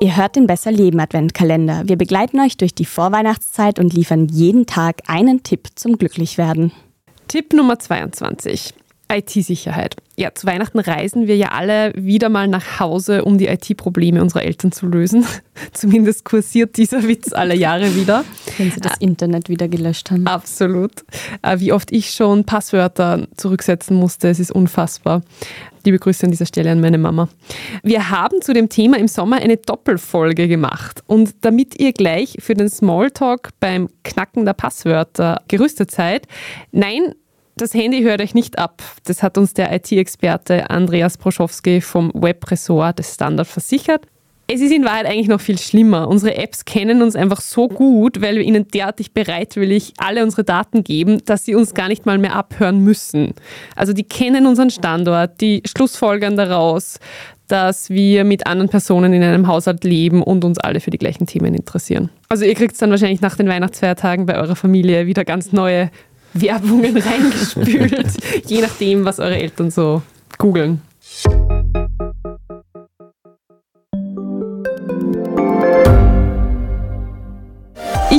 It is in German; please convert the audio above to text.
Ihr hört den Besser Leben Adventkalender. Wir begleiten euch durch die Vorweihnachtszeit und liefern jeden Tag einen Tipp zum Glücklichwerden. Tipp Nummer 22. IT-Sicherheit. Ja, zu Weihnachten reisen wir ja alle wieder mal nach Hause, um die IT-Probleme unserer Eltern zu lösen. Zumindest kursiert dieser Witz alle Jahre wieder. Wenn sie das Internet wieder gelöscht haben. Absolut. Äh, wie oft ich schon Passwörter zurücksetzen musste, es ist unfassbar. Liebe Grüße an dieser Stelle an meine Mama. Wir haben zu dem Thema im Sommer eine Doppelfolge gemacht. Und damit ihr gleich für den Smalltalk beim Knacken der Passwörter gerüstet seid, nein, das Handy hört euch nicht ab. Das hat uns der IT-Experte Andreas Proschowski vom Webressort des Standard versichert. Es ist in Wahrheit eigentlich noch viel schlimmer. Unsere Apps kennen uns einfach so gut, weil wir ihnen derartig bereitwillig alle unsere Daten geben, dass sie uns gar nicht mal mehr abhören müssen. Also die kennen unseren Standort, die schlussfolgern daraus, dass wir mit anderen Personen in einem Haushalt leben und uns alle für die gleichen Themen interessieren. Also ihr kriegt dann wahrscheinlich nach den Weihnachtsfeiertagen bei eurer Familie wieder ganz neue Werbungen reingespült, je nachdem, was eure Eltern so googeln.